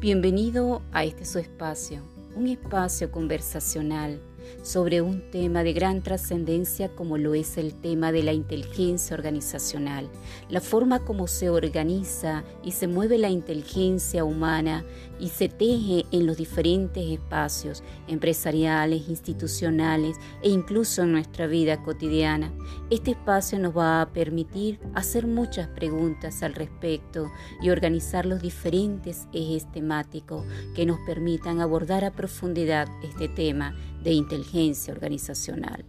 Bienvenido a este su espacio, un espacio conversacional sobre un tema de gran trascendencia como lo es el tema de la inteligencia organizacional, la forma como se organiza y se mueve la inteligencia humana y se teje en los diferentes espacios empresariales, institucionales e incluso en nuestra vida cotidiana. Este espacio nos va a permitir hacer muchas preguntas al respecto y organizar los diferentes ejes temáticos que nos permitan abordar a profundidad este tema de inteligencia organizacional.